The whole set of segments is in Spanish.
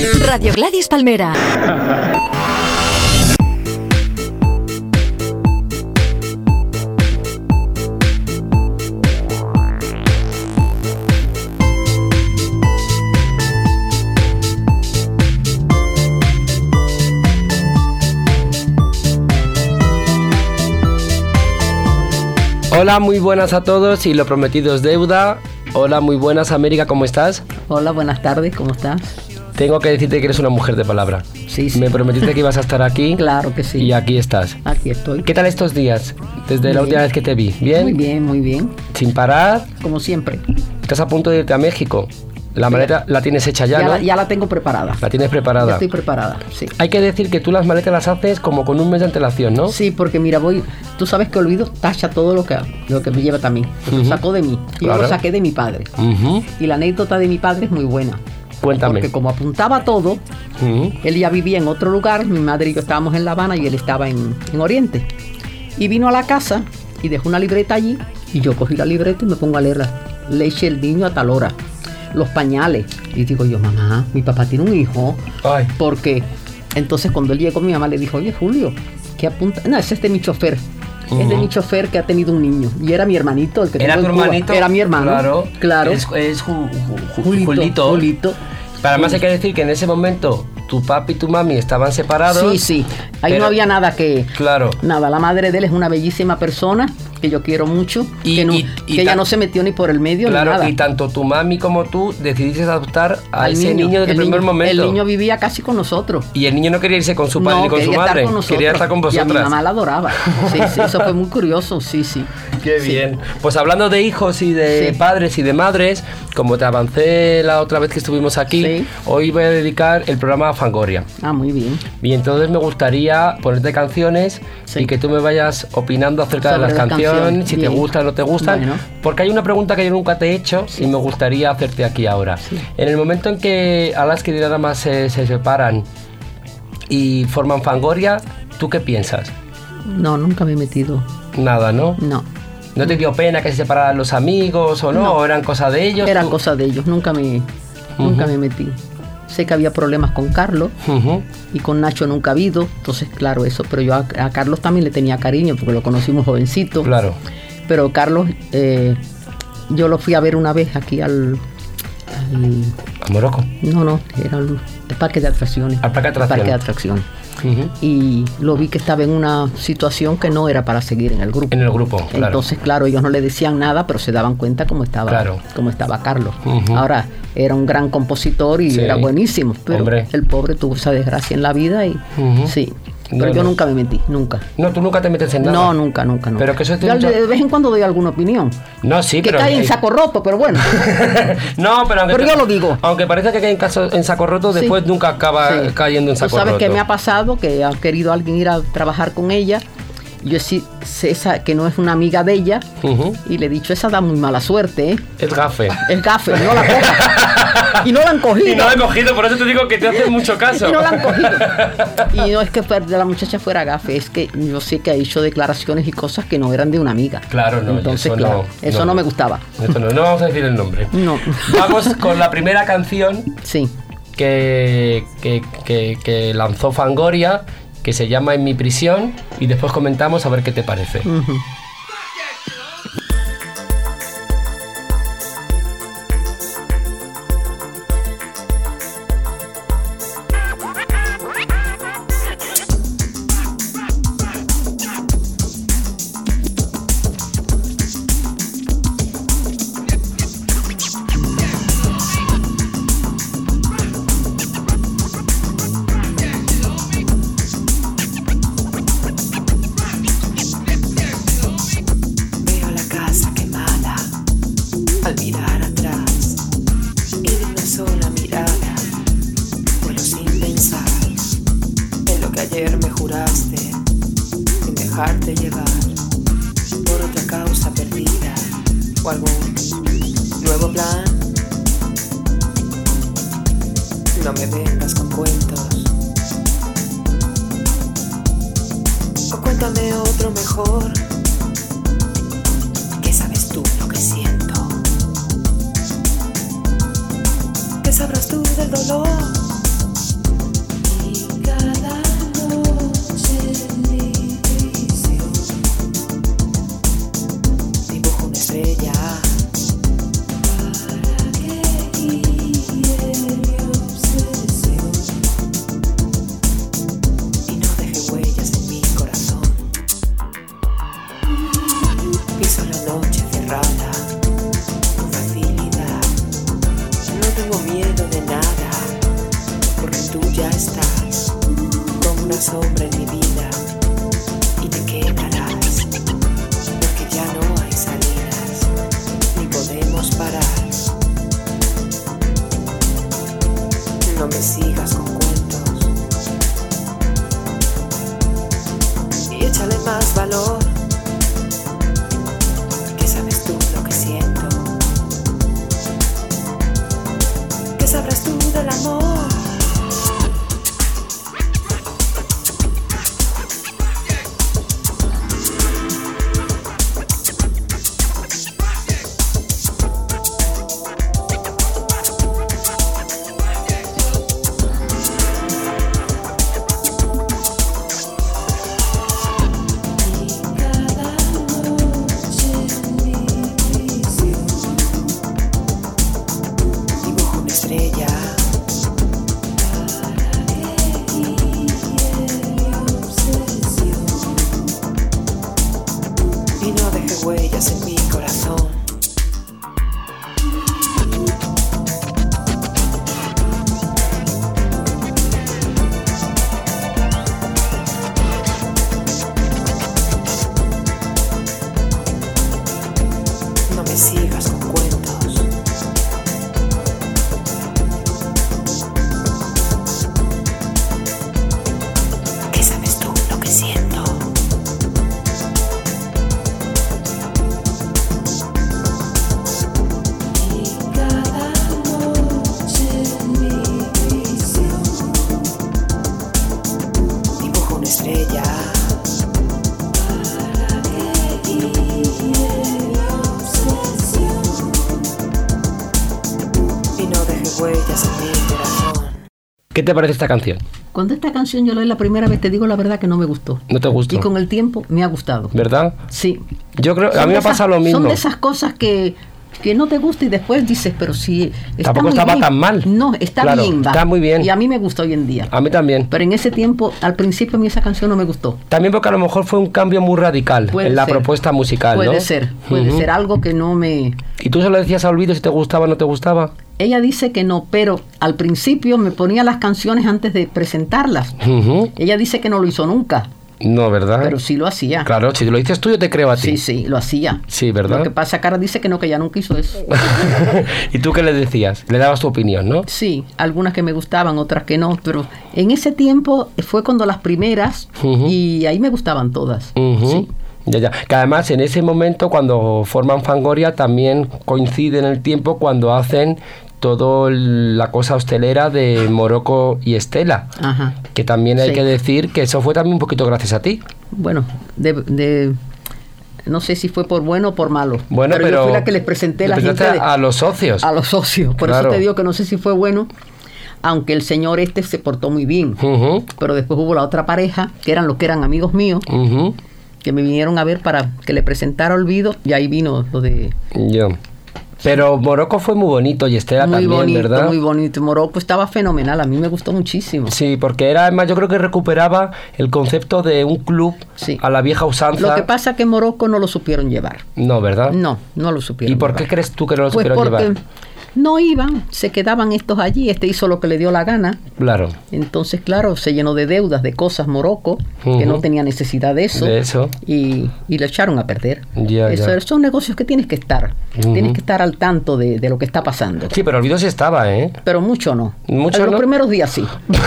Radio Gladys Palmera. Hola, muy buenas a todos y lo prometido es deuda. Hola, muy buenas América, ¿cómo estás? Hola, buenas tardes, ¿cómo estás? Tengo que decirte que eres una mujer de palabra. Sí, sí. Me prometiste que ibas a estar aquí. Claro que sí. Y aquí estás. Aquí estoy. ¿Qué tal estos días? Desde Muy la última bien. vez que te vi. ¿Bien? Muy bien, muy bien. Sin parar. Como siempre. Estás a punto de irte a México. La maleta la tienes hecha ya, Ya, ¿no? la, ya la tengo preparada. La tienes Ya preparada. estoy preparada, sí. Hay que decir que tú las maletas las haces como con un mes de antelación, ¿no? Sí, porque mira, voy, tú sabes que olvido tacha todo lo que lo que me lleva también. Lo Ujú. sacó de mí. Yo Claro. lo saqué de mi padre. Ujú. Y la anécdota de mi padre es muy buena. Cuéntame. Porque como apuntaba todo, él ya vivía en otro lugar, mi madre y yo estábamos en La Habana y él estaba en, en Oriente. Y vino a la casa y dejó una libreta allí y yo cogí la libreta y me pongo a leer la leche del niño a tal hora, los pañales. Y digo yo, mamá, mi papá tiene un hijo. Ay. Porque entonces cuando él llegó mi mamá le dijo, oye Julio, ¿qué apunta? No, ese es de mi chofer. Es de mi chofer que ha tenido un niño. Y era mi hermanito, el que ¿Era tu Cuba. hermanito? Era mi hermano. Claro. Claro. Es, es Ju- Ju- Ju- Julito, Julito. Julito. Pero además hay que decir que en ese momento tu papi y tu mami estaban separados. Sí, sí. Ahí pero- no había nada que... Claro. Nada, la madre de él es una bellísima persona que yo quiero mucho, Y- que, no- y- y que ella no se metió ni por el medio Claro, ni nada. y tanto tu mami como tú decidiste adoptar a Al ese niño, desde el primer niño- momento. El niño vivía casi con nosotros. Y el niño no quería irse con su padre no, ni con su madre. con quería estar con Y a mi vosotras. mamá la adoraba. Sí, sí, eso fue muy curioso, sí, sí. Qué Sí. bien. Pues hablando de hijos y de Sí. padres y de madres, como te avancé la otra vez que estuvimos aquí, Sí. hoy voy a dedicar el programa a Fangoria. Ah, muy bien. Y entonces me gustaría ponerte canciones y que tú me vayas opinando acerca de Sobre las canciones, si te bien. gustan o no te gustan. Bueno. Porque hay una pregunta que yo nunca te he hecho y me gustaría hacerte aquí ahora. En el momento en que Alaska y Dinarama se, se separan y forman Fangoria, ¿tú qué piensas? No, nunca me he metido. Nada, ¿no? No. ¿No te dio pena que se separaran los amigos o no? No. ¿O eran cosas de ellos? Era Tú- cosa de ellos, nunca me, nunca Ujú. me metí. Sé que había problemas con Carlos y con Nacho nunca ha habido, entonces claro eso, pero yo a, a Carlos también le tenía cariño porque lo conocimos jovencito. Claro. Pero Carlos, eh, yo lo fui a ver una vez aquí al, al- A Morocco. no, no, era el, el parque de atracciones. Al parque de El parque atracciones. de atracciones. Y lo vi que estaba en una situación que no era para seguir en el grupo. En el grupo, claro. Entonces, claro, ellos no le decían nada, pero se daban cuenta cómo estaba, Claro. cómo estaba Carlos. Ahora, era un gran compositor y Sí. era buenísimo, pero Hombre. el pobre tuvo esa desgracia en la vida y sí. No, Pero yo no. nunca me metí, nunca. No, tú nunca te metes en nada. No, nunca, nunca, nunca. Pero que eso Yo mucho- de vez en cuando doy alguna opinión. No, sí, que pero. cae en saco roto, pero bueno. no, pero aunque. Pero yo lo digo. Aunque parece que cae en, caso- en saco roto, Sí. después nunca acaba Sí. cayendo en Tú saco sabes roto. que me ha pasado que ha querido alguien ir a trabajar con ella. Yo sí sé esa, que no es una amiga de ella y le he dicho, esa da muy mala suerte, ¿eh? Es gafe. Es gafe, no la coja. y no la han cogido. Y no la he cogido, por eso te digo que te hace mucho caso. Y no la han cogido. Y no es que la muchacha fuera gafe, es que yo sé que ha hecho declaraciones y cosas que no eran de una amiga. Claro, no, Entonces, eso claro, no, eso no. no me gustaba. No, no vamos a decir el nombre. No. Vamos con la primera canción Sí. que- que lanzó Fangoria, que se llama En mi prisión, y después comentamos a ver qué te parece. Te parece esta canción? Cuando esta canción yo la oí la primera vez, te digo la verdad que no me gustó. ¿No te gustó? Y con el tiempo me ha gustado. ¿Verdad? Sí. Yo creo, a Son mí de me pasa lo mismo. Son de esas cosas que, que no te gusta y después dices, pero sí. Está Tampoco muy estaba bien. tan mal. No, está Claro, bien. va. está muy bien. Y a mí me gusta hoy en día. A mí también. Pero en ese tiempo, al principio, a mí esa canción no me gustó. También porque a lo mejor fue un cambio muy radical Puede en la ser. propuesta musical, Puede ¿no? ser, puede Ujú. ser algo que no me... ¿Y tú se lo decías a Olvido si te gustaba o no te gustaba? Ella dice que no, pero al principio me ponía las canciones antes de presentarlas. Ella dice que no lo hizo nunca, No, ¿verdad? pero sí lo hacía. Claro, si lo dices tú, yo te creo a ti. Sí, sí, lo hacía. Sí, ¿verdad? Lo que pasa, Cara dice que no, que ella nunca hizo eso. ¿Y tú qué le decías? Le dabas tu opinión, ¿no? Sí, algunas que me gustaban, otras que no, pero en ese tiempo fue cuando las primeras y ahí me gustaban todas. Sí. Ya, ya. Que además en ese momento cuando forman Fangoria también coincide en el tiempo cuando hacen todo la cosa hostelera de Morocco y Estela. Ajá. Que también hay Sí. que decir que eso fue también un poquito gracias a ti. Bueno, de, de- no sé si fue por bueno o por malo. Bueno, pero, yo fui la que les presenté la gente de- a los socios. a los socios. Por Claro. eso te digo que no sé si fue bueno, aunque el señor este se portó muy bien. Pero después hubo la otra pareja, que eran los que eran amigos míos, que me vinieron a ver para que le presentara Olvido, y ahí vino lo de Ya. Pero Morocco fue muy bonito y Estela muy también, bonito, ¿verdad? muy bonito. Morocco estaba fenomenal, a mí me gustó muchísimo. Sí, porque era además yo creo que recuperaba el concepto de un club Sí. a la vieja usanza. Lo que pasa es que Morocco no lo supieron llevar. No, ¿verdad? No, no lo supieron ¿Y por qué crees tú que no lo Pues supieron porque llevar? No iban, se quedaban estos allí, este hizo lo que le dio la gana. Claro. Entonces, claro, se llenó de deudas, de cosas Morocco, que no tenía necesidad de eso. De eso. Y, y lo echaron a perder. Ya, Eso- ya. Son negocios que tienes que estar. Tienes que estar al tanto de, de lo que está pasando. Sí, pero Olvido sí estaba, ¿eh? Pero mucho no. ¿Mucho Los no? primeros días sí.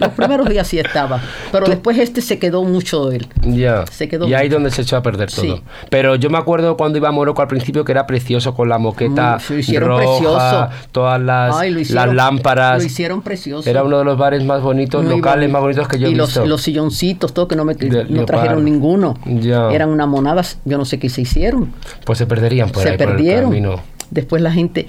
Los primeros días sí estaba. Pero después este se quedó mucho de él. Ya. Se quedó y ahí mucho. donde se echó a perder todo. Sí. Pero yo me acuerdo cuando iba a Morocco al principio que era precioso con la moqueta Mm, lo hicieron roja, precioso. todas las, Ay, las lámparas. Lo hicieron precioso. Era uno de los bares más bonitos, Muy locales bonito. más bonitos que yo he y los, visto. los silloncitos, todo que no, me, De no trajeron ninguno. Ya. Eran unas monadas, yo no sé qué se hicieron. Pues se perderían por se ahí por el perdieron. Después la gente,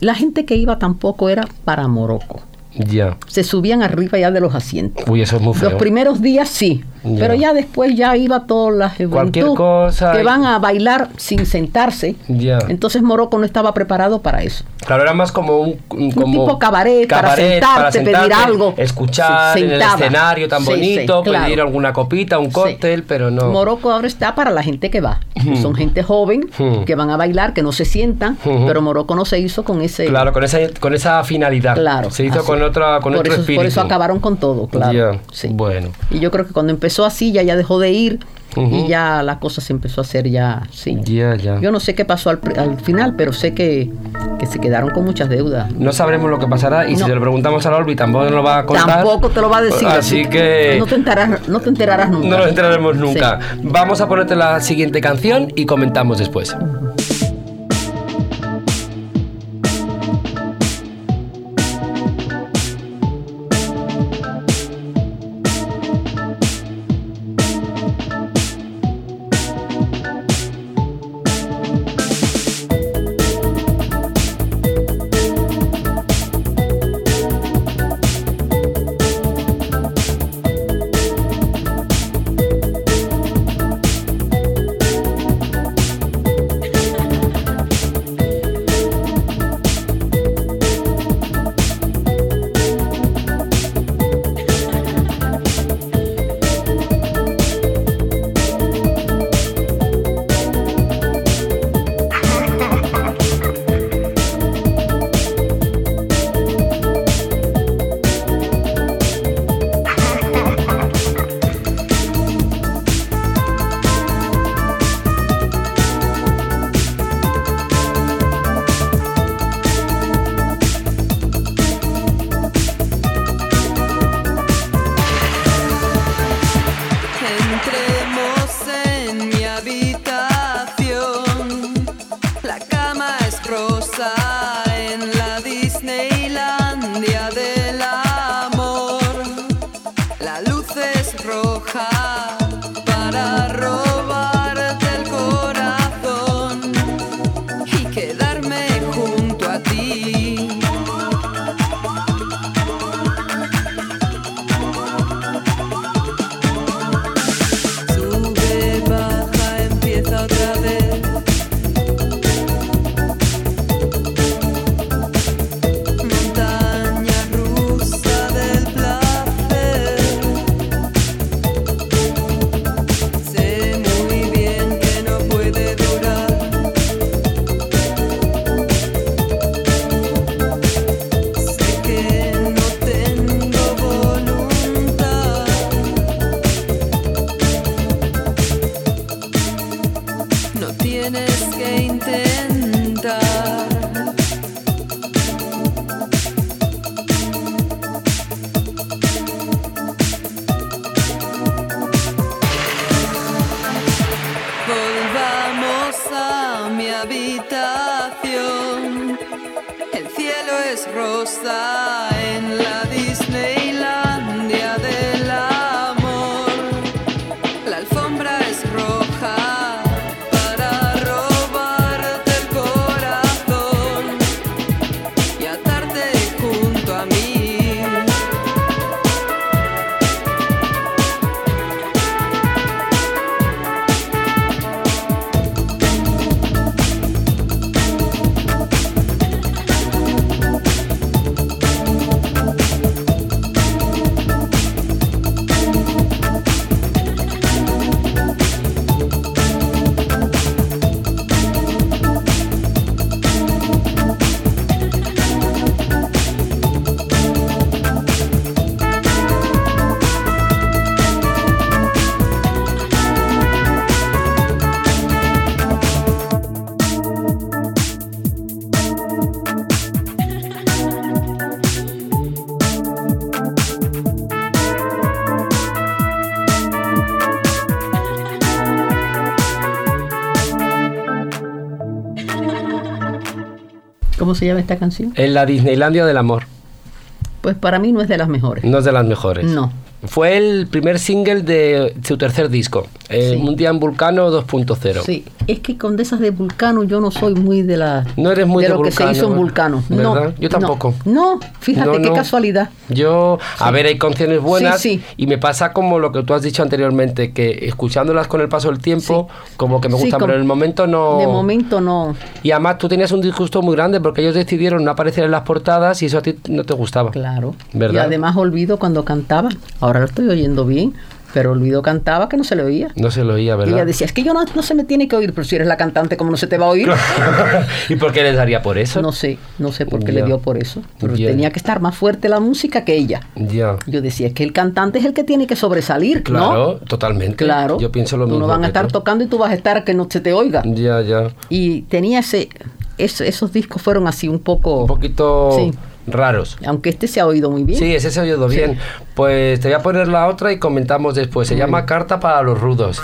la gente que iba tampoco era para Morocco. Ya. Se subían arriba ya de los asientos. Uy, eso es muy feo. Los primeros días sí, Ya. Pero ya después ya iba toda la juventud cosa que y- van a bailar sin sentarse. Ya. Entonces Morocco no estaba preparado para eso. Claro, era más como un, un- como tipo cabaret, para cabaret, sentarte, pedir algo. escuchar Sí, en el escenario tan Sí, sí, bonito, claro. pedir alguna copita, un cóctel, pero no. Morocco ahora está para la gente que va. Son gente joven Hmm. que van a bailar, que no se sientan, pero Morocco no se hizo con ese. Claro, con esa, con esa finalidad. Claro, Se hizo así. con otra, con por otro eso, espíritu. Por eso acabaron con todo, claro. Ya, Sí. Bueno. Y yo creo que cuando empezó así, ya, ya dejó de ir Ujú. y ya la cosa se empezó a hacer ya, sí. Ya, ya. Yo no sé qué pasó al, al final, pero sé que, que se quedaron con muchas deudas. No sabremos lo que pasará y si No. se lo preguntamos a Olvi tampoco nos lo va a contar. Tampoco te lo va a decir. Así que No te enterarás, no te enterarás nunca. no nos enteraremos nunca. Sí. Vamos a ponerte la siguiente canción y comentamos después. Entremos rosa ¿Cómo se llama esta canción? En la Disneylandia del amor. Pues para mí no es de las mejores. No es de las mejores. No. Fue el primer single de su tercer disco, Eh, Sí. En Vulcano 2.0. Sí, es que con de esas de Vulcano yo no soy muy de la No eres muy de lo que Vulcano, se hizo en Vulcano. No. Yo tampoco. No, fíjate No, qué casualidad. Yo, a ver, hay canciones buenas Sí, sí. y me pasa como lo que tú has dicho anteriormente, que escuchándolas con el paso del tiempo, como que me gustan, pero en el momento no... De momento no. Y además tú tenías un disgusto muy grande porque ellos decidieron no aparecer en las portadas y eso a ti no te gustaba. Claro. ¿Verdad? Y además olvido cuando cantaba. Ahora lo estoy oyendo bien, pero olvido cantaba que no se le oía. No se lo oía, Y ¿verdad? ella decía, es que yo no, no se me tiene que oír, pero si eres la cantante, ¿cómo no se te va a oír? ¿Y por qué les daría por eso? No sé, no sé por qué le dio por eso. Pero tenía que estar más fuerte la música que ella. Ya. Yo decía, es que el cantante es el que tiene que sobresalir, Claro, ¿no? totalmente. Claro. Yo pienso lo Tú mismo. no van a estar tú. tocando y tú vas a estar que no se te oiga. Ya, ya. Y tenía ese, es- esos discos fueron así un poco, Un poquito Sí. Raros. aunque este se ha oído muy bien. Sí, ese se ha oído Sí. bien. Pues te voy a poner la otra y comentamos después. Se llama Carta para los Rudos.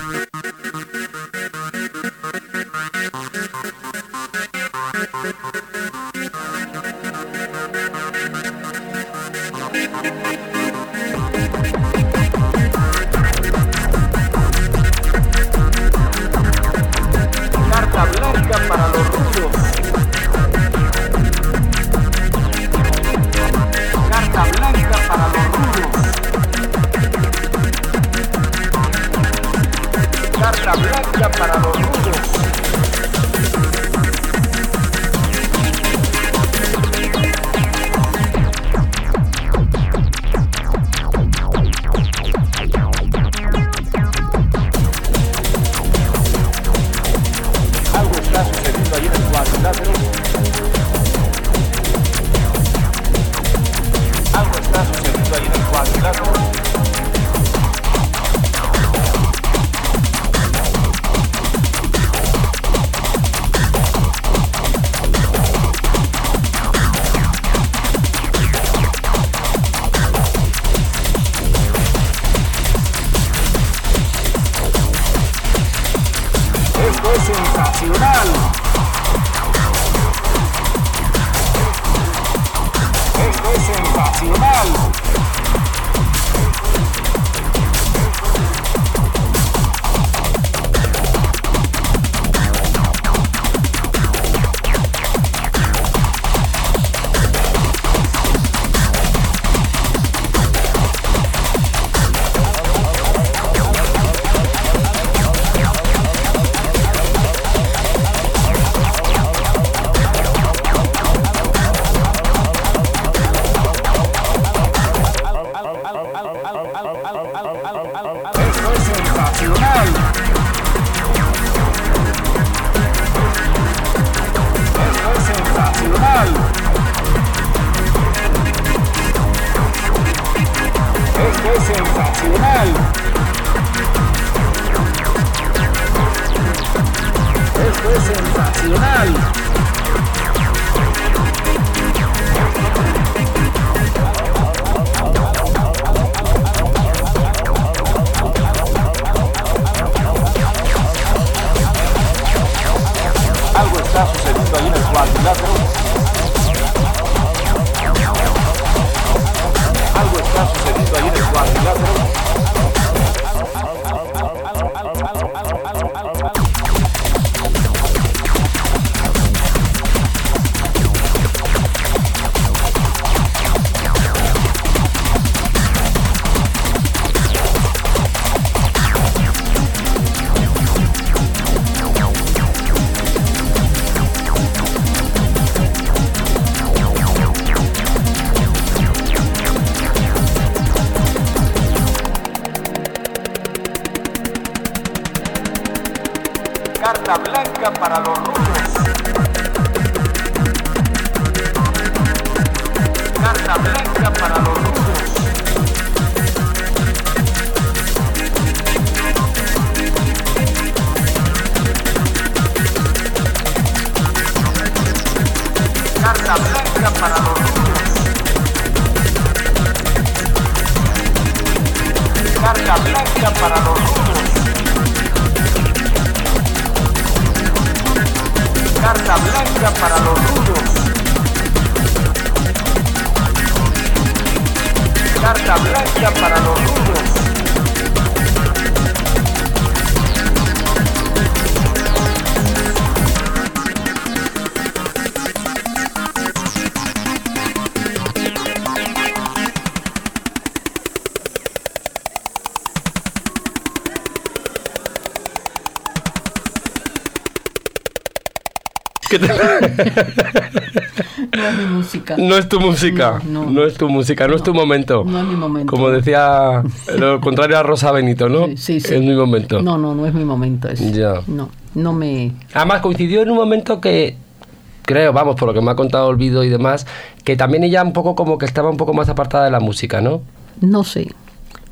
Para los ¿Qué te- No es mi música. no es tu música, no, No, no. es tu música, no, es tu momento. No es mi momento. Como decía lo contrario a Rosa Benito, ¿no? Sí, sí, sí. Es mi momento. No, no, no es mi momento. eso. Ya. No, no me. Además coincidió en un momento que creo, vamos, por lo que me ha contado Olvido y demás, que también ella un poco como que estaba un poco más apartada de la música, ¿no? No sé.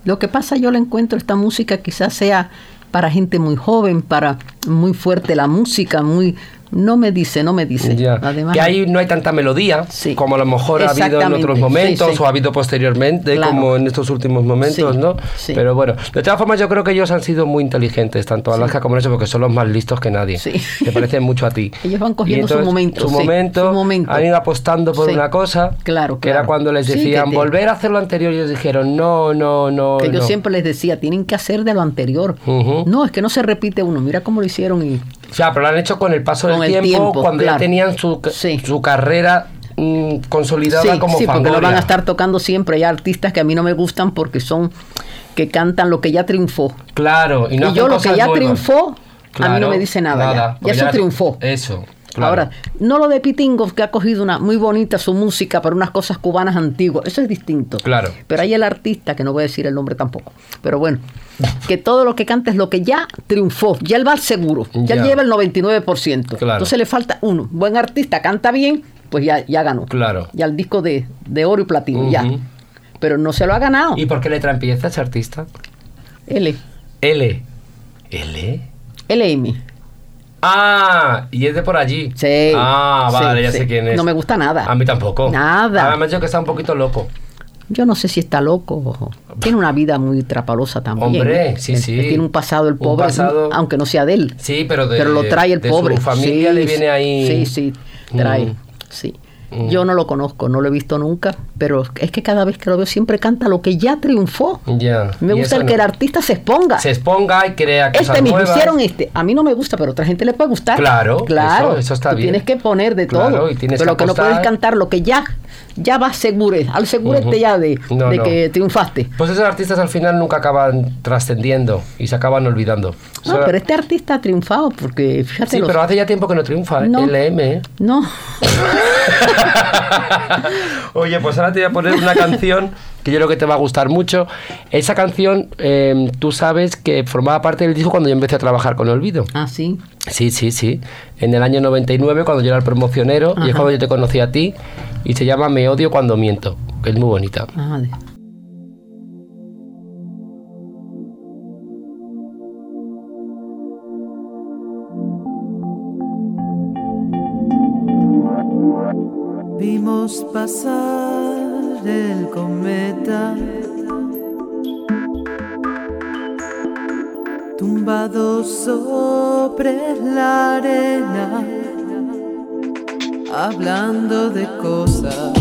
Lo que pasa, yo le encuentro esta música quizás sea para gente muy joven, para muy fuerte la música, muy... No me dice, no me dice. Ya. Además, que ahí no hay tanta melodía Sí. como a lo mejor ha habido en otros momentos Sí, sí. o ha habido posteriormente Claro. como en estos últimos momentos, ¿no? Pero bueno, de todas formas yo creo que ellos han sido muy inteligentes, tanto Alaska como eso, porque son los más listos que nadie. Se parecen mucho a ti. Ellos van cogiendo su entonces, momento, Su momento, su momento. han ido apostando por una cosa Claro, que era claro. cuando les decían te- volver a hacer lo anterior y ellos dijeron no, no, no. que yo no". siempre les decía, tienen que hacer de lo anterior. Ujú. No, es que no se repite uno. Mira cómo lo hicieron y O sea, pero lo han hecho con el paso Con del el tiempo, tiempo, cuando ya claro. tenían su, Sí. su carrera mm, consolidada sí, como sí, porque lo van Fangoria. a estar tocando siempre. Hay artistas que a mí no me gustan porque son que cantan lo que ya triunfó. Claro, y, no y yo lo que ya nuevas. triunfó, a mí Claro, no me dice nada. ya. porque Ya eso triunfó. Eso. Claro. Ahora, no lo de Pitingos, que ha cogido una muy bonita su música para unas cosas cubanas antiguas, eso es distinto. Claro. Pero hay el artista, que no voy a decir el nombre tampoco, pero bueno, que todo lo que canta es lo que ya triunfó, ya él va al seguro, ya, Ya. lleva el 99%. Claro. Entonces le falta uno, buen artista, canta bien, pues ya, ya ganó. Claro. Ya el disco de, de oro y platino, ya. Pero no se lo ha ganado. ¿Y por qué letra empieza ese artista? L, L. ¿L? LM. Ah, y es de por allí. Sí. Ah, vale, sí, ya sí. sé quién es. No me gusta nada. A mí tampoco. Nada. Además, dicho que está un poquito loco. Yo no sé si está loco. Tiene una vida muy trapalosa también. Hombre, ¿eh? sí, Él- sí. Tiene un pasado el pobre, pasado- aunque no sea de él. Sí, pero de- Pero lo trae el de su pobre. familia Sí, le viene ahí- Sí, sí, trae. Mm. Sí. Mm. Yo no lo conozco, no lo he visto nunca, pero es que cada vez que lo veo siempre canta lo que ya triunfó. Ya. Me gusta el que el artista se exponga. Se exponga y crea cosas Este mismo hicieron este. A mí no me gusta, pero a otra gente le puede gustar. Claro, claro. eso- eso está Tú bien. Tienes que poner de Claro, todo. y tienes pero que no puedes cantar lo que ya, ya vas segure, al segurete Ujú. ya de, No, de no. que triunfaste. Pues esos artistas al final nunca acaban trascendiendo y se acaban olvidando. No, pero este artista ha triunfado porque fíjate Sí, los- pero hace ya tiempo que no triunfa, ¿eh? No. LM. ¿eh? No, Oye, pues ahora te voy a poner una canción que yo creo que te va a gustar mucho. Esa canción, eh, tú sabes que formaba parte del disco cuando yo empecé a trabajar con Olvido. ah, sí. Sí, sí, sí. En el año 99, cuando yo era el promocionero, y es Ajá. cuando yo te conocí a ti, y se llama Me odio cuando miento, que es muy bonita. Ah, de- Vimos pasar el cometa. Tumbado sobre la arena, hablando de cosas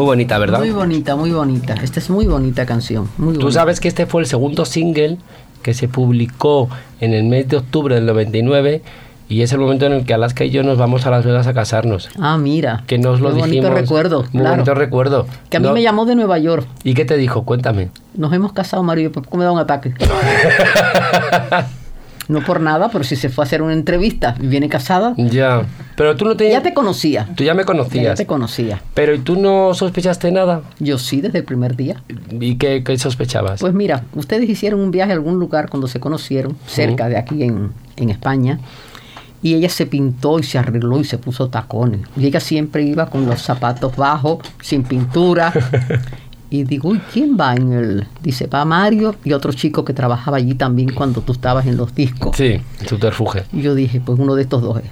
Muy bonita, ¿verdad? Muy bonita, muy bonita. Esta es muy bonita canción. Muy Tú bonita. sabes que este fue el segundo single que se publicó en el mes de octubre del 99 y es el momento en el que Alaska y yo nos vamos a Las Vegas a casarnos. Ah, mira. Que nos lo Muy dijimos. bonito recuerdo. Muy claro. bonito recuerdo. Que a mí No- me llamó de Nueva York. ¿Y qué te dijo? Cuéntame. Nos hemos casado, Mario, y me da un ataque. no por nada, pero si se fue a hacer una entrevista y viene casada, Ya. Pero tú no te... ya te conocía. Tú ya me Ya conocías. te conocía. Pero ¿y tú no sospechaste nada? Yo sí, desde el primer día. ¿Y qué, qué sospechabas? Pues mira, ustedes hicieron un viaje a algún lugar cuando se conocieron, cerca de aquí en, en España, y ella se pintó y se arregló y se puso tacones. Y ella siempre iba con los zapatos bajos, sin pintura. Y digo, uy, ¿quién va en el? Dice, va Mario y otro chico que trabajaba allí también cuando tú estabas en los discos. Sí, subterfuge. Y yo dije, pues uno de estos dos es.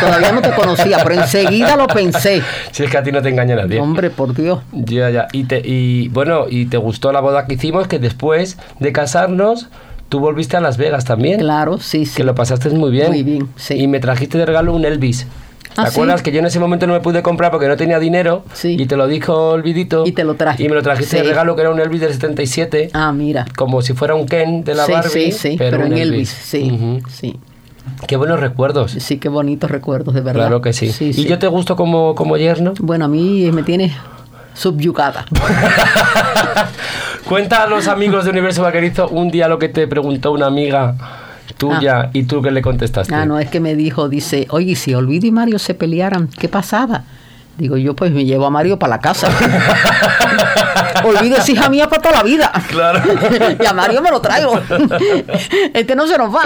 Todavía no te conocía, pero enseguida lo pensé. Si es que a ti no te engaña nadie. Hombre, por Dios. Ya, ya. Y, te, y bueno, y te gustó la boda que hicimos, que después de casarnos, tú volviste a Las Vegas también. Claro, sí, sí. Que lo pasaste muy bien. Muy bien, sí. Y me trajiste de regalo un Elvis. ¿Te Ah, acuerdas ¿sí? que yo en ese momento no me pude comprar porque no tenía dinero? Sí. Y te lo dijo Olvidito. Y te lo traje. Y me lo trajiste de Sí. regalo que era un Elvis del 77. Ah, mira. Como si fuera un Ken de la sí, Barbie. sí, sí, pero, un en Elvis, sí, Ujú. sí. Qué buenos recuerdos. Sí, qué bonitos recuerdos, de verdad. Claro que sí. Sí, ¿Y sí. yo te gusto como, como yerno? Bueno, a mí me tienes subyugada. Cuenta a los amigos de Universo Vaquerizo un día lo que te preguntó una amiga tuya y tú que le contestaste. Ah, no, es que me dijo, dice, oye, ¿y si Olvido y Mario se pelearan, ¿qué pasaba? Digo, yo pues me llevo a Mario para la casa. Olvido es hija mía para toda la vida. Claro. y a Mario me lo traigo. este no se nos va.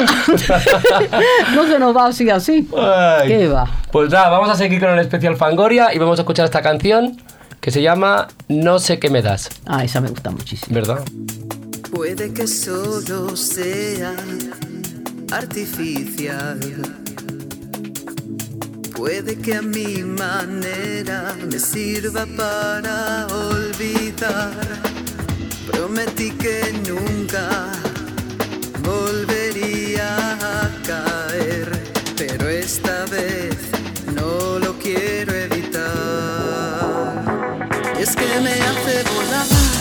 no se nos va así, así. Ay. ¿Qué va? Pues nada, vamos a seguir con el especial Fangoria y vamos a escuchar esta canción que se llama No sé qué me das, Ah, esa me gusta muchísimo. ¿verdad? Puede que solo sea artificial. Puede que a mi manera me sirva para olvidar. Prometí que nunca volvería a caer, pero esta vez no lo quiero evitar. Es que me hace volar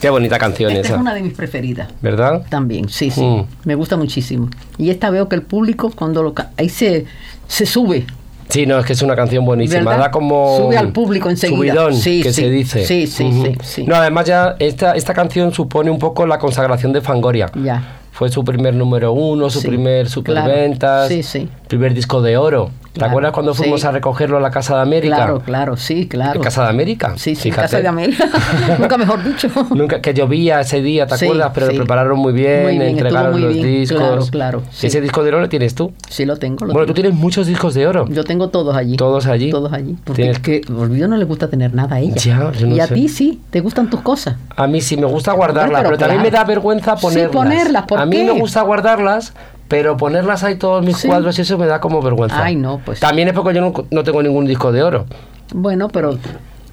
Qué bonita canción Esta esa. es una de mis preferidas. ¿Verdad? También, sí, sí. Mm. Me gusta muchísimo. Y esta veo que el público, cuando lo ahí se, se sube. Sí, no, es que es una canción buenísima. ¿Verdad? Da como. Sube al público enseguida. Subidón, Sí, que sí. se dice. Sí, sí, sí, sí. No, además ya esta, esta canción supone un poco la consagración de Fangoria. Ya. Fue su primer número uno, su Sí, primer claro. superventas. Sí, sí. Primer disco de oro. ¿Te Claro, acuerdas cuando fuimos sí. a recogerlo a la Casa de América? Claro, claro, sí, claro. ¿En Casa de América? Sí, sí, Fíjate. Casa de América. Nunca mejor dicho. Nunca, que llovía ese día, ¿te Sí, acuerdas? Pero sí. lo prepararon muy bien, Muy bien, entregaron muy los bien. discos. Claro, claro. ¿Ese disco de oro lo tienes tú? Sí, lo tengo. lo bueno, tú tengo. tienes muchos discos de oro. Yo tengo todos allí. ¿Todos allí? Todos allí. Porque Tienes- es que Olvido no le gusta tener nada a ella. Ya, yo no y a sé. ti sí, te gustan tus cosas. A mí sí me gusta guardarlas, pero pero, también me claro. da vergüenza Sí, ponerlas. ponerlas, ¿por a mí qué? me gusta guardarlas, pero ponerlas ahí todos mis Sí. cuadros y eso me da como vergüenza. Ay, no, pues. También es porque yo no, no tengo ningún disco de oro. Bueno, pero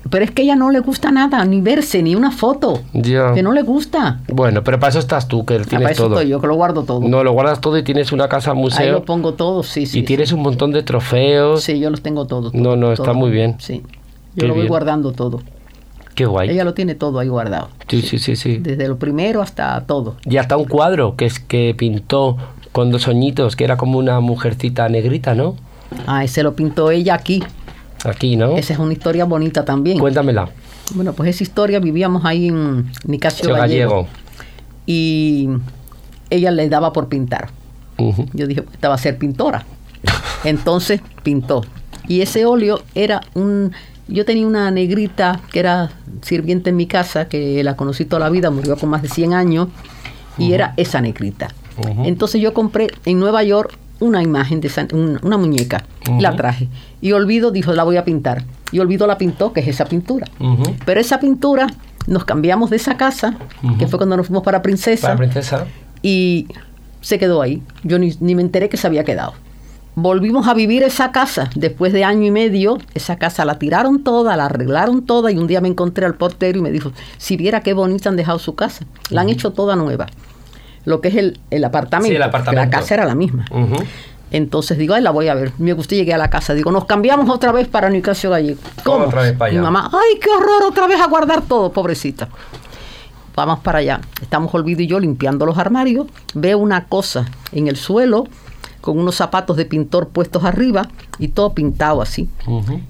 pero es que ella no le gusta nada, ni verse, ni una foto. Ya. Que no le gusta. Bueno, pero para eso estás tú, que Ah, para tienes eso todo. estoy yo, que lo guardo todo. No, lo guardas todo y tienes una casa Ahí museo lo pongo todo, sí, sí. y tienes un montón de trofeos. Sí, yo los tengo todos. No, todo, no, está todo. muy bien. Sí. Yo Qué lo voy bien. guardando todo. Qué guay. Ella lo tiene todo ahí guardado. Sí, sí, sí, sí. Desde lo primero hasta todo. Y hasta un cuadro que es que pintó con dos oñitos, que era como una mujercita negrita, ¿no? Ah, ese lo pintó ella aquí. Aquí, ¿no? Esa es una historia bonita también. Cuéntamela. Bueno, pues esa historia vivíamos ahí en Nicasio Gallego. gallego. Y ella le daba por pintar. Yo dije, esta va a ser pintora. Entonces pintó. Y ese óleo era un... Yo tenía una negrita que era sirviente en mi casa, que la conocí toda la vida, murió con más de 100 años, y era esa negrita. Entonces yo compré en Nueva York una imagen de un- una muñeca, y la traje. Y Olvido dijo, la voy a pintar. Y Olvido la pintó, que es esa pintura. Pero esa pintura, nos cambiamos de esa casa, que fue cuando nos fuimos para Princesa Para princesa. y se quedó ahí. Yo ni, ni me enteré que se había quedado. Volvimos a vivir esa casa después de año y medio. Esa casa la tiraron toda, la arreglaron toda y un día me encontré al portero y me dijo, si viera qué bonita han dejado su casa. La han hecho toda nueva. Lo que es el, el apartamento. Sí, el apartamento. La casa era la misma. Entonces digo, ay, la voy a ver. Me gustó, llegué a la casa. Digo, nos cambiamos otra vez para Nicasio Gallego. ¿Cómo otra vez para allá? Mi mamá, ay, qué horror, otra vez a guardar todo, pobrecita. Vamos para allá. Estamos Olvido y yo limpiando los armarios. Veo una cosa en el suelo con unos zapatos de pintor puestos arriba y todo pintado así.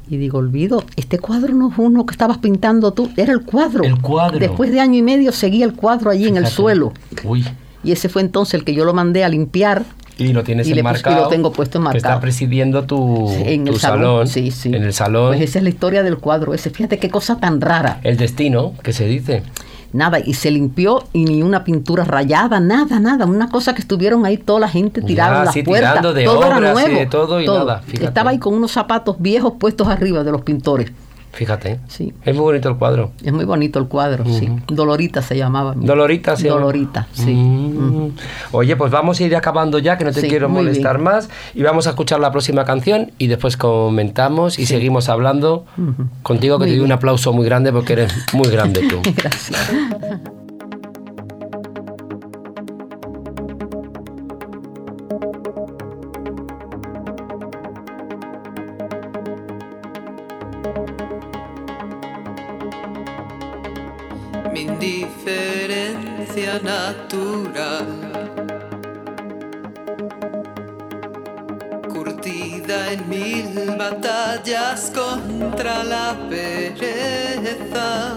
Y digo, Olvido, este cuadro no es uno que estabas pintando tú, era el cuadro. El cuadro. Después de año y medio seguía el cuadro allí en el suelo. Uy. Y ese fue entonces el que yo lo mandé a limpiar Y lo tienes Y pus- y enmarcado. lo tengo puesto Que enmarcado. está presidiendo tu, en tu el salón. salón. Sí, sí. En el salón. Pues esa es la historia del cuadro ese. Fíjate qué cosa tan rara. El destino, que se dice. Nada, y se limpió y ni una pintura rayada, nada, nada. Una cosa que estuvieron ahí toda la gente tirada en las sí, puertas. tirando de todo era obras y nuevo. de todo y nada, fíjate. Estaba ahí con unos zapatos viejos puestos arriba de los pintores. Fíjate. Sí. Es muy bonito el cuadro. Es muy bonito el cuadro, sí. Dolorita se llamaba. Dolorita, sí. Dolorita, sí. Mm. Oye, pues vamos a ir acabando ya, que no te Sí, quiero molestar bien. más. Y vamos a escuchar la próxima canción y después comentamos y seguimos hablando contigo, que Muy te doy un aplauso muy grande porque eres muy grande tú. Gracias. Mi indiferencia natural. Curtida en mil batallas contra la pereza,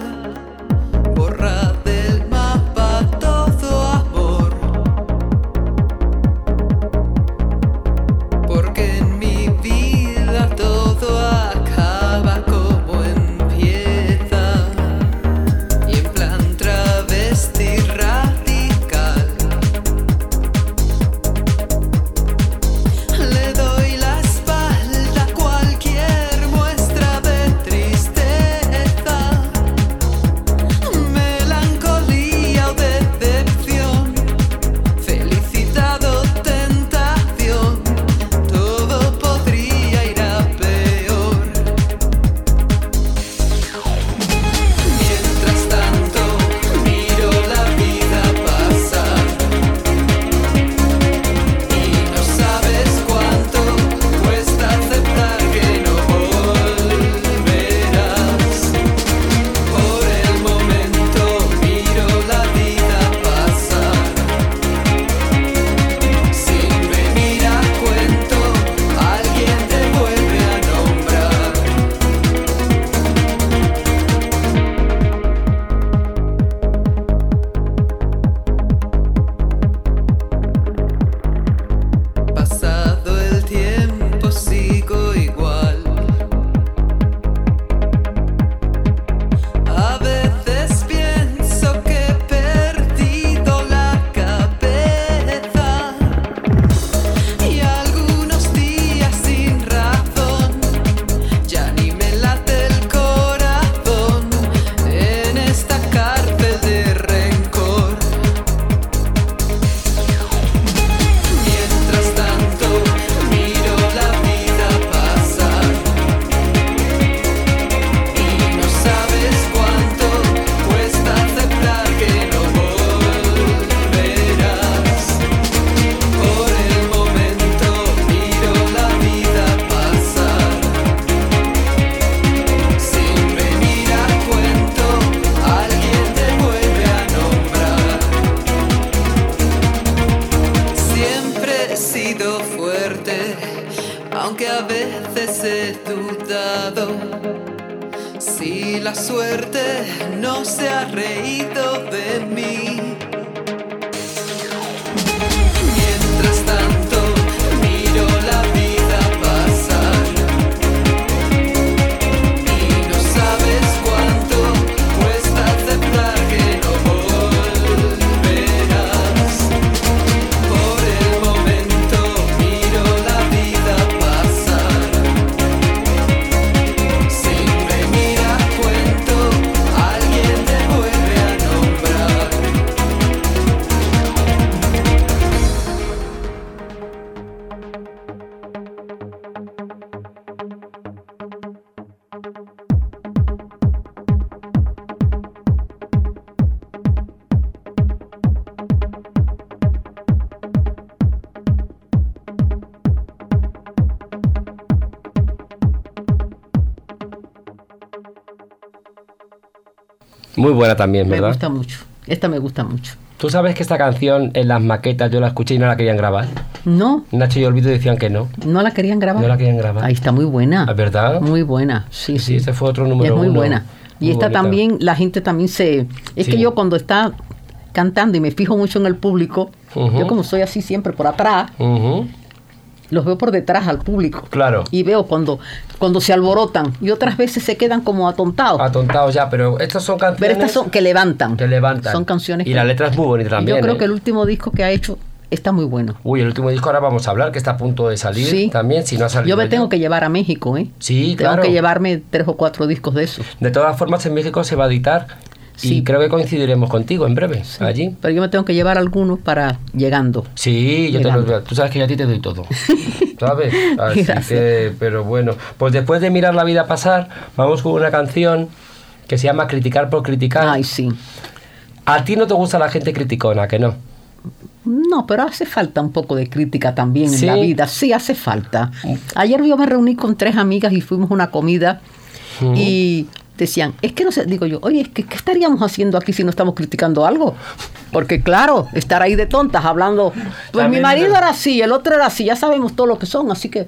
buena también, Me ¿verdad? gusta mucho. Esta me gusta mucho. Tú sabes que esta canción en las maquetas yo la escuché y no la querían grabar. No, Nacho y Olvido decían que no. no la querían grabar. No la querían grabar. Ahí está muy buena. ¿Es verdad? Muy buena, sí, Sí, sí. ese fue otro Y número es muy uno. buena. Y Muy esta bonita. también, la gente también se... Es Sí. que yo cuando está cantando y me fijo mucho en el público, Ujú. yo como soy así siempre por atrás, Ujú. Los veo por detrás al público. Claro. Y veo cuando, cuando se alborotan y otras veces se quedan como atontados. Atontados ya, pero estas son canciones Pero estas son que levantan. que levantan. Son canciones Y que- la letra es muy bonita también. Yo creo ¿eh? que el último disco que ha hecho está muy bueno. Uy, el último disco ahora vamos a hablar, que está a punto de salir Sí. también, si no ha salido. Yo me ya. tengo que llevar a México, ¿eh? Sí, Tengo claro. que llevarme tres o cuatro discos de esos. De todas formas, en México se va a editar y creo que coincidiremos contigo en breve, Sí. allí. Pero yo me tengo que llevar algunos para llegando. Sí, yo te los Tú sabes que yo a ti te doy todo. ¿Sabes? Así que, pero bueno. Pues después de mirar la vida pasar, vamos con una canción que se llama Criticar por criticar. Ay, sí. A ti no te gusta la gente criticona, que no. No, pero hace falta un poco de crítica también Sí. en la vida. Sí, hace falta. Ayer yo me reuní con tres amigas y fuimos a una comida Ujú. y decían, es que no sé, digo yo, oye, es que, ¿qué estaríamos haciendo aquí si no estamos criticando algo? Porque claro, estar ahí de tontas hablando, pues También mi marido era así, el otro era así, ya sabemos todo lo que son, así que,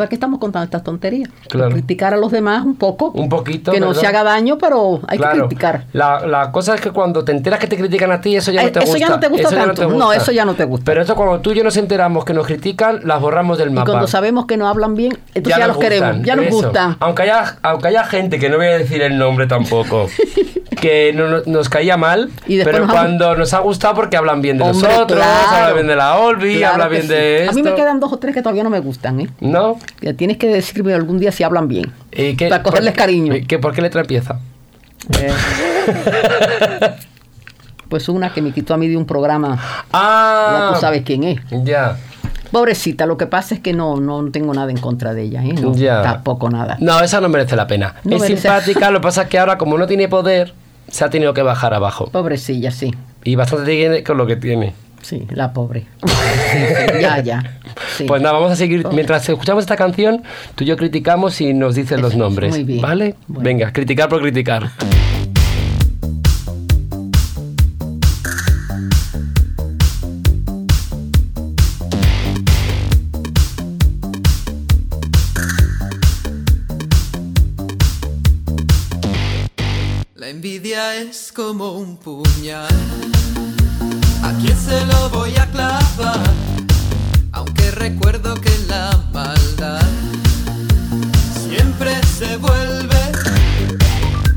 ¿para qué estamos contando estas tonterías? Claro. Criticar a los demás un poco. Un poquito, Que no ¿verdad? se haga daño, pero hay Claro. que criticar. La, la cosa es que cuando te enteras que te critican a ti, eso ya Eh, no te eso gusta. ya no te gusta tanto. No, eso ya no te gusta. Pero eso cuando tú y yo nos enteramos que nos critican, las borramos del Y mapa. cuando sabemos que no hablan bien, entonces ya, los queremos, ya nos eso. gustan. Aunque haya, aunque haya gente, que no voy a decir el nombre tampoco, que no- no- nos caía mal, Y pero nos cuando nos ha gustado porque hablan bien de Hombre, nosotros, claro. hablan bien de la Olvi, Claro hablan bien sí. de esto. A mí me quedan dos o tres que todavía no me gustan, ¿eh? ¿No? Tienes que decirme algún día si hablan bien. ¿Y qué- Para cogerles por- cariño. ¿qué- ¿Por qué letra empieza? Eh, pues una que me quitó a mí de un programa, Ah, ya tú sabes quién es. Ya. Pobrecita, lo que pasa es que no, no tengo nada en contra de ella, ¿eh? No, Ya. tampoco nada. No, esa no merece la pena. No es merece- simpática, lo que pasa es que ahora, como no tiene poder, se ha tenido que bajar abajo. Pobrecilla, sí. Y bastante tiene con lo que tiene. Sí, la pobre. Sí, sí, ya, ya. Sí. Pues nada, vamos a seguir. Mientras escuchamos esta canción, tú y yo criticamos y nos dices los nombres. muy bien. ¿Vale? Bueno. Venga, criticar por criticar. La envidia es como un puñal. ¿A quién se lo voy a clavar? Aunque recuerdo que la maldad siempre se vuelve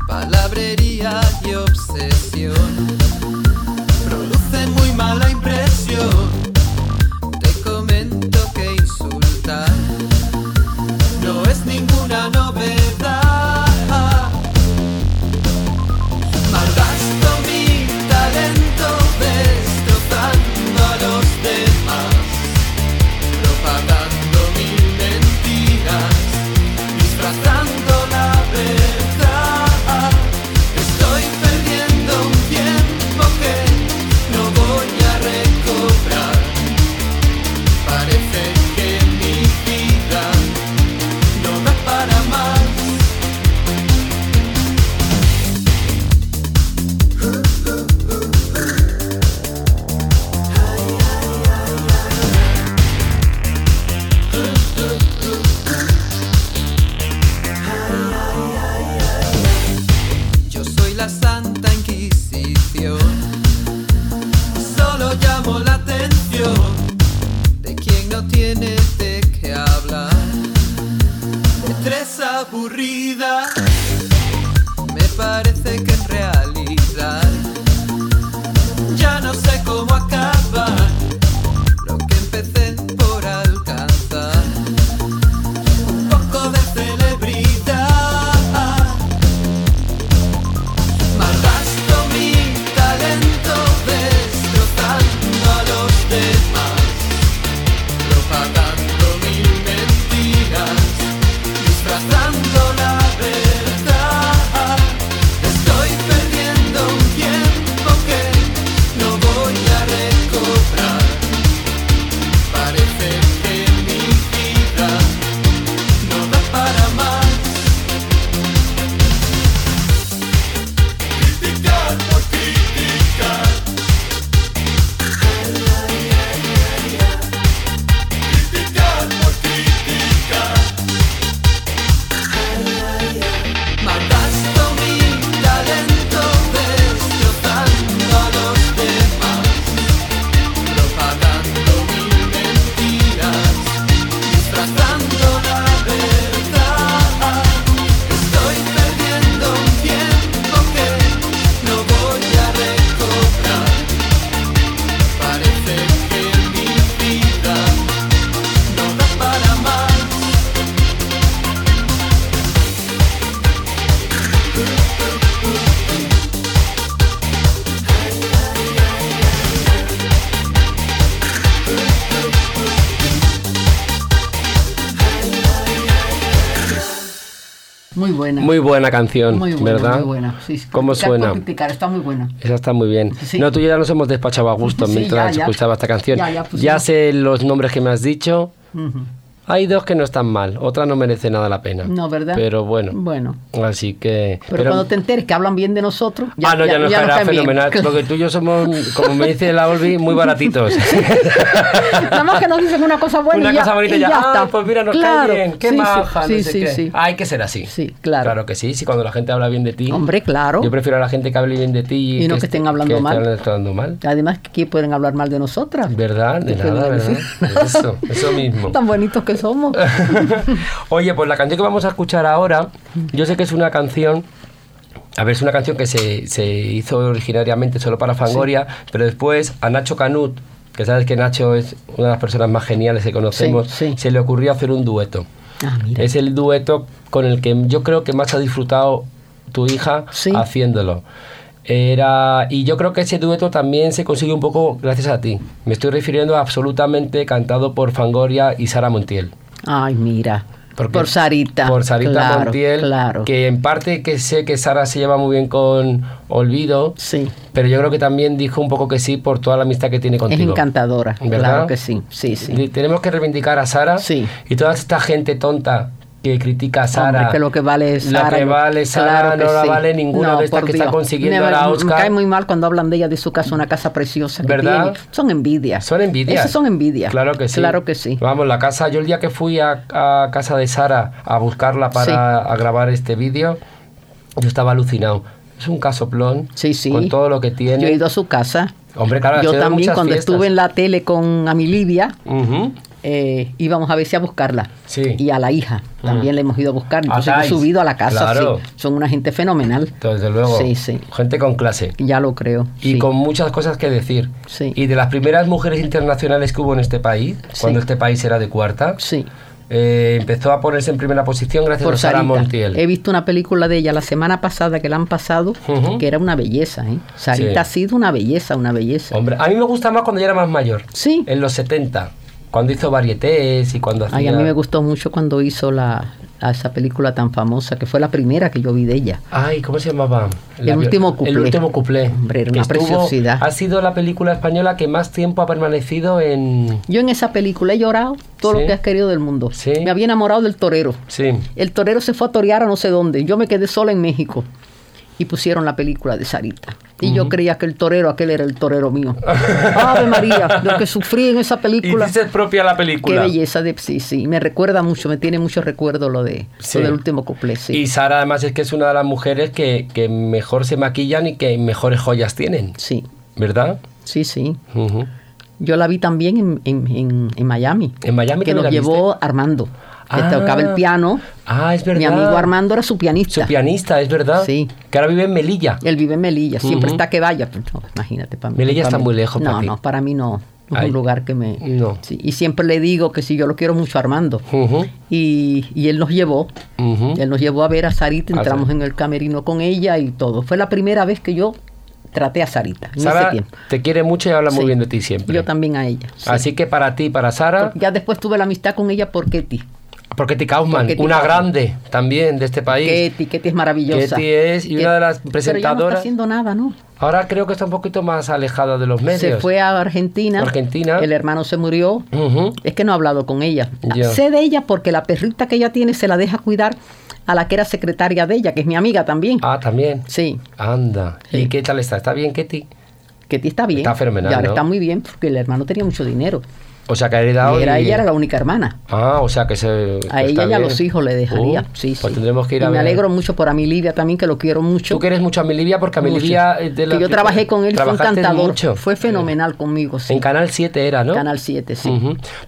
palabrería y obsesión. Produce muy mala impresión. Muy buena. Muy buena canción, Muy buena, ¿verdad? muy buena. Sí, sí. ¿Cómo suena? está muy buena. Esa está muy bien. Sí. No, tú ya nos hemos despachado a gusto Sí, mientras ya, ya. escuchaba esta canción. Ya, sé los nombres que me has dicho. Hay dos que no están mal, otra no merece nada la pena. No, ¿verdad? Pero bueno, Bueno. así que... Pero, cuando te enteres que hablan bien de nosotros, ya, ah, no, ya, nos caerá caen bien. fenomenal, porque tú y yo somos, como me dice la Olvi, muy baratitos. Nada más que nos dicen una cosa buena Una y ya, cosa bonita y ya, ya ah, está. pues mira, nos Claro, cae bien, qué sí, sí, maja, no sí, sé sí, qué. sí. Hay que ser así. Sí, claro. Claro que sí, sí, cuando la gente habla bien de ti. Hombre, claro. Yo prefiero a la gente que hable bien de ti Y no que estén hablando que mal. estén hablando mal. Además, ¿qué pueden hablar mal de nosotras? ¿Verdad? De ¿Qué nada, ¿verdad? Eso, eso mismo. Tan bonitos que somos. Oye, pues la canción que vamos a escuchar ahora, yo sé que es una canción. A ver, es una canción que se, se hizo originariamente solo para Fangoria, pero después a Nacho Canut, que sabes que Nacho es una de las personas más geniales que conocemos, Sí, sí. se le ocurrió hacer un dueto. Ah, mira. Es el dueto con el que yo creo que más ha disfrutado tu hija Sí. haciéndolo. Era, y yo creo que ese dueto también se consiguió un poco gracias a ti. Me estoy refiriendo a absolutamente cantado por Fangoria y Sara Montiel. Ay, mira. Porque- por Sarita. Por Sarita claro, Montiel, Claro. que en parte que sé que Sara se lleva muy bien con Olvido, Sí. pero yo creo que también dijo un poco que sí por toda la amistad que tiene contigo. Es encantadora. ¿Verdad? Claro que sí. Sí, sí. Y Tenemos que reivindicar a Sara Sí. y toda esta gente tonta que critica a Sara. Hombre, que lo que vale es Sara. Lo que vale Sara Claro no la sí. vale ninguna No, de estas que está Dios. consiguiendo me, la me Oscar. cae muy mal cuando hablan de ella, de su casa, una casa preciosa. que ¿Verdad? tiene. Son envidias. Son envidias. Esas son envidias. Claro que sí. Claro que sí. Vamos, la casa, yo el día que fui a, a casa de Sara a buscarla para a grabar este vídeo, yo estaba alucinado. Es un casoplón Sí, sí. con todo lo que tiene. Yo he ido a su casa. Hombre, claro, Yo también, cuando fiestas. estuve en la tele con Ami Lidia, Ujú. Eh, íbamos a veces a buscarla. Sí. Y a la hija también le hemos ido a buscar. Entonces Ah, he subido a la casa. claro. sí. Son una gente fenomenal. Desde luego. Sí, sí. Gente con clase. Ya lo creo. Y sí. con muchas cosas que decir. Sí. Y de las primeras mujeres internacionales que hubo en este país, cuando este país era de cuarta, Sí. eh, empezó a ponerse en primera posición gracias Por a Sara Sarita. Montiel. He visto una película de ella la semana pasada que la han pasado, que era una belleza. ¿eh? Sarita Sí. ha sido una belleza, una belleza. Hombre, a mí me gusta más cuando ya era más mayor. Sí. En los 70. Cuando hizo varietés y cuando hacía... Ay, a mí me gustó mucho cuando hizo la, a esa película tan famosa, que fue la primera que yo vi de ella. Ay, ¿cómo se llamaba? El último cuplé. El último cuplé. Hombre, era una estuvo- preciosidad. Ha sido la película española que más tiempo ha permanecido en... Yo en esa película he llorado todo Sí. lo que has querido del mundo. Sí. Me había enamorado del torero. Sí. El torero se fue a torear a no sé dónde. Yo me quedé sola en México. Y pusieron la película de Sarita. Y yo creía que el torero, aquel era el torero mío. Ave María, lo que sufrí en esa película. Hiciste propia la Qué película. belleza de sí, sí. Me recuerda mucho, me tiene mucho recuerdo lo de Sí. lo del último cuplé, sí. Y Sara además es que es una de las mujeres que, que mejor se maquillan y que mejores joyas tienen, Sí, ¿verdad? sí, sí. Yo la vi también en, en- en- en Miami. En Miami que nos la llevó Armando. Que Ah. tocaba el piano. Ah, es verdad. Mi amigo Armando era su pianista. Su pianista, es verdad. Sí. Que ahora vive en Melilla. Él vive en Melilla, siempre está que vaya. pero no, imagínate, para mí. Melilla para está mí- muy lejos No, para ti. no, para mí no. No es un lugar que me. No. Sí, y siempre le digo que si yo lo quiero mucho a Armando. Y, y él nos llevó. Él nos llevó a ver a Sarita, entramos en el camerino con ella y todo. Fue la primera vez que yo traté a Sarita en ese Sara tiempo. te quiere mucho y habla muy Sí. bien de ti siempre. Yo también a ella. sí. Así que para ti, para Sara, Ya después tuve la amistad con ella por Ketty. Porque Ketty Kaufman, Por una Kaufman. grande también de este país. Ketty, Ketty es maravillosa. Ketty es y una de las Pero ya no presentadoras. está haciendo nada, ¿no? Ahora creo que está un poquito más alejada de los medios. Se fue a Argentina. Argentina. El hermano se murió. Es que no he hablado con ella. Sé de ella porque la perrita que ella tiene se la deja cuidar a la que era secretaria de ella, que es mi amiga también. Ah, también. Sí, Anda. Sí. ¿Y qué tal está? ¿Está bien, Ketty? Ketty está bien. Está fenomenal, Y ahora ¿no? está muy bien porque el hermano tenía mucho dinero. O sea, que ha heredado. Y era, y- ella era la única hermana. Ah, o sea que se. A que ella y a los hijos le dejaría. Uh, sí, Pues sí. tendremos que ir Y a me ver. alegro mucho por Amilivia también, que lo quiero mucho. Tú quieres mucho a mi Livia porque a mi Mucho. Livia. eh, de la- que yo trabajé con él, fue un trabajaste cantador. mucho. Fue fenomenal conmigo, sí. En Canal 7 era, ¿no? Canal 7, sí.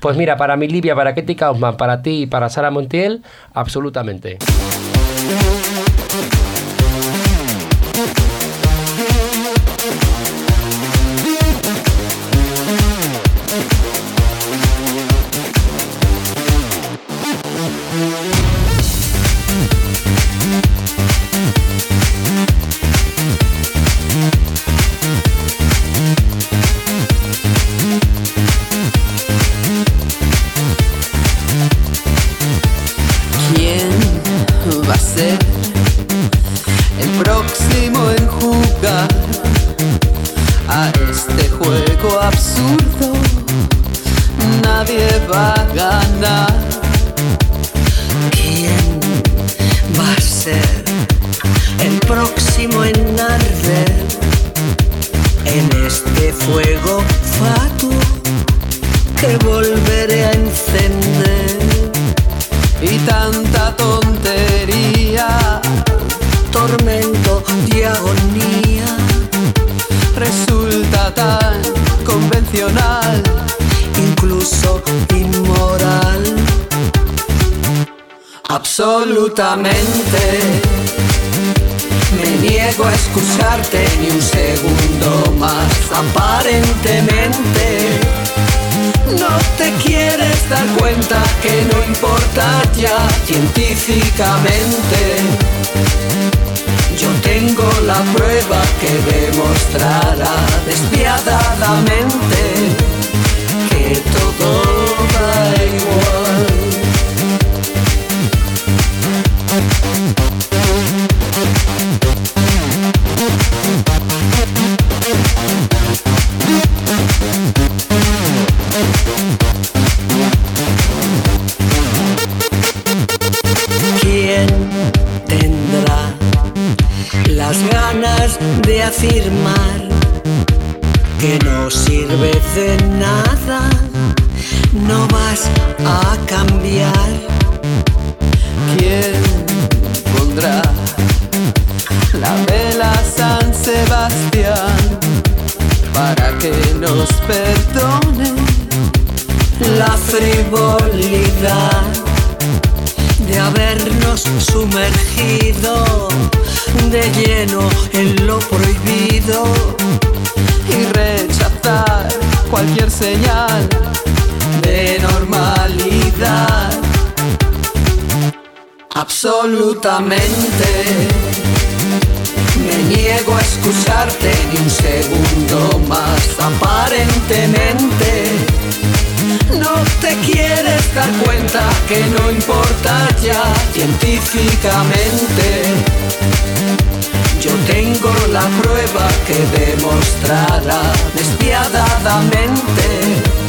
Pues mira, para mi Livia, para Ketty Kaufman, para ti y para Sara Montiel, absolutamente. Absolutamente. Me niego a excusarte ni un segundo más, aparentemente. No te quieres dar cuenta que no importa ya científicamente. Yo tengo la prueba que demostrará despiadadamente que todo da igual. Absolutamente. Me niego a excusarte ni un segundo más, aparentemente. No te quieres dar cuenta que no importa ya científicamente. Yo tengo la prueba que demostrará despiadadamente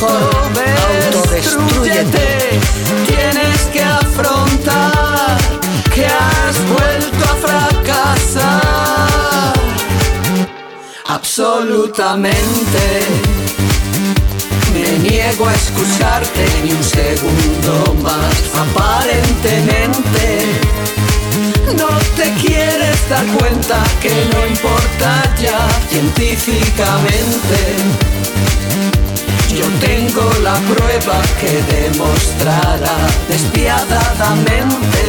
mejor, autodestrúyete. Tienes que afrontar que has vuelto a fracasar. absolutamente. Me niego a escucharte ni un segundo más, aparentemente. No te quieres dar cuenta que no importa ya científicamente. Yo tengo la prueba que demostrará despiadadamente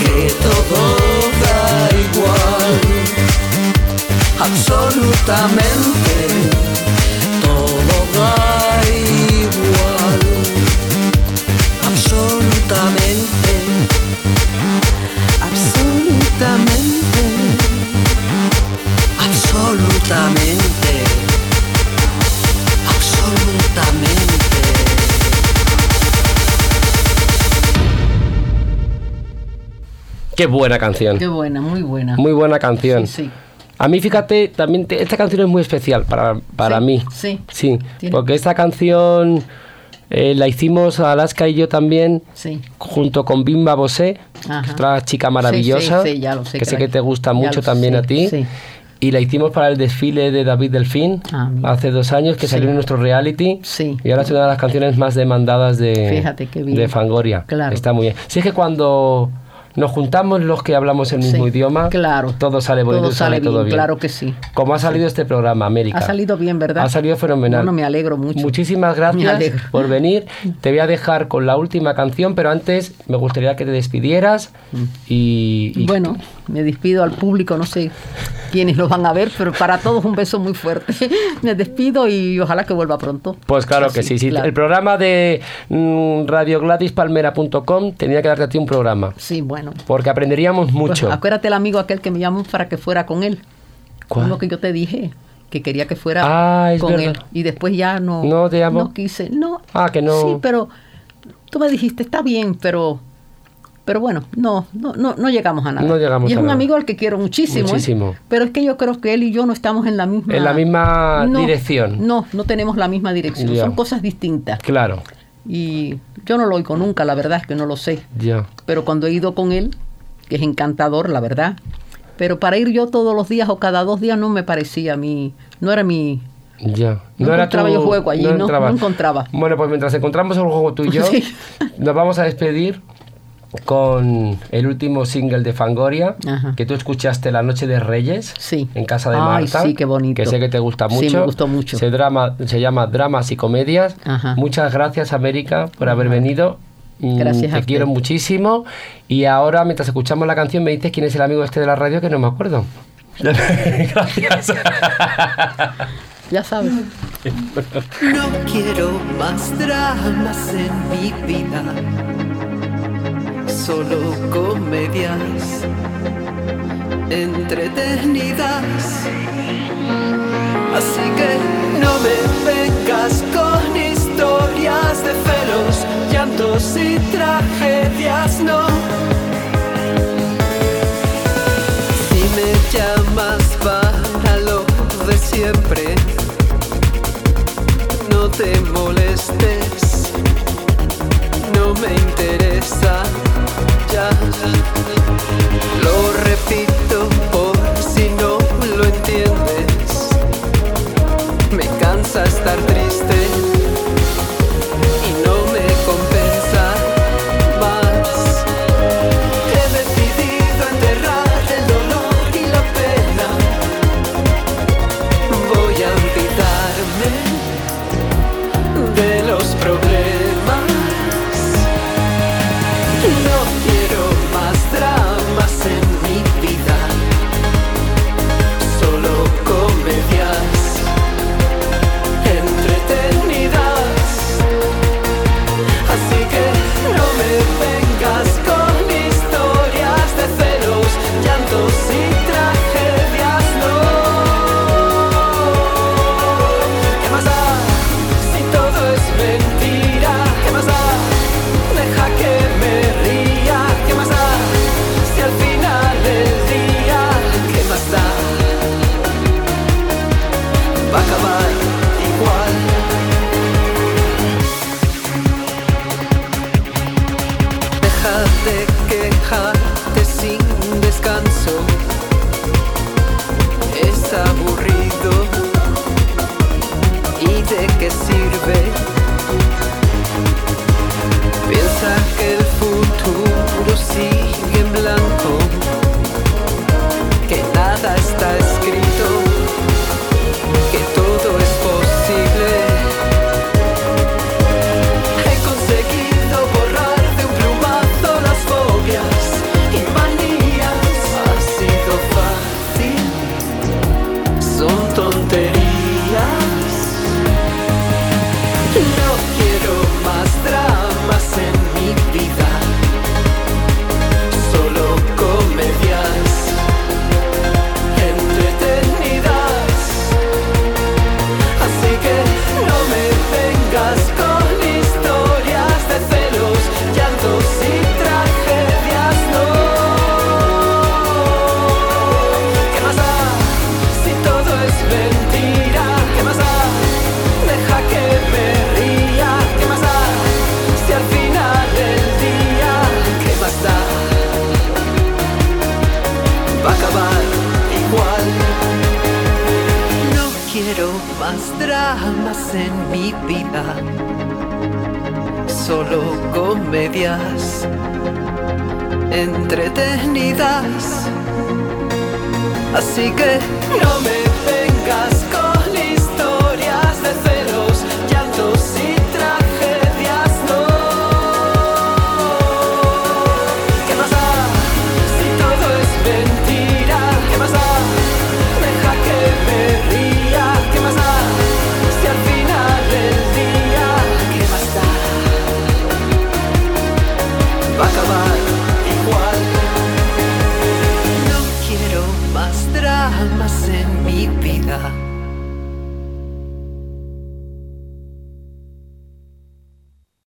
que todo da igual. Absolutamente todo da igual. Absolutamente absolutamente absolutamente Qué buena canción. Qué buena, muy buena. Muy buena canción. Sí, sí. A mí, fíjate, también te- esta canción es muy especial para, para Sí, mí. sí. Sí, Tiene- porque esta canción eh, la hicimos Alaska y yo también Sí. junto con Bimba Bosé, otra chica maravillosa, Sí, ya lo sé que sé que te gusta mucho también sé, a ti. sí. Y la hicimos para el desfile de David Delfín Ah, hace dos años, que salió en nuestro reality. Sí. Y ahora es una de las canciones más demandadas de, Fíjate qué bien. de Fangoria. Claro. Está muy bien. Si es que cuando nos juntamos los que hablamos el mismo Sí, idioma, claro. todo sale bonito, Todo sale todo bien, bien. claro que sí. Como ha salido este programa, América. Ha salido bien, ¿verdad? Ha salido fenomenal. Bueno, me alegro mucho. Muchísimas gracias por venir. Te voy a dejar con la última canción, pero antes me gustaría que te despidieras y, y- Bueno, me despido al público, no sé quiénes lo van a ver, pero para todos un beso muy fuerte. Me despido y ojalá que vuelva pronto. Pues claro que sí, sí. claro. El programa de mm, radiogladispalmera.com tenía que darte a ti un programa, Sí, bueno. Porque aprenderíamos Pues, mucho. acuérdate el amigo aquel que me llamó para que fuera con él. ¿Cuál? Uno que yo te dije, que quería que fuera Ah, con verdad. él. Y después ya no, No te llamó. no quise. No. Ah, que no. Sí, pero tú me dijiste, está bien, pero... Pero bueno, no, no, no, no llegamos a nada. No llegamos y es a un nada. amigo al que quiero muchísimo. ¿eh? Muchísimo. Pero es que yo creo que él y yo no estamos en la misma... En la misma No, dirección. No, no tenemos la misma dirección. Son cosas distintas. Claro, Y yo no lo oigo nunca, la verdad es que no lo sé. ya. Pero cuando he ido con él, que es encantador, la verdad. Pero para ir yo todos los días o cada dos días no me parecía a mí, no era mi... Ya. No encontraba yo juego allí, no- no encontraba. Bueno, pues mientras encontramos el juego tú y yo, Sí. nos vamos a despedir con el último single de Fangoria, Ajá. que tú escuchaste la noche de Reyes, Sí. en casa de Ay, Marta, sí, qué bonito. que sé que te gusta Sí, mucho. me gustó mucho. Se, drama, se llama Dramas y Comedias. Ajá. Muchas gracias, América, por haber venido. Mm, Gracias Te a quiero muchísimo. Y ahora, mientras escuchamos la canción, me dices quién es el amigo este de la radio que no me acuerdo. gracias. Ya sabes. No quiero más dramas en mi vida, solo comedias entretenidas.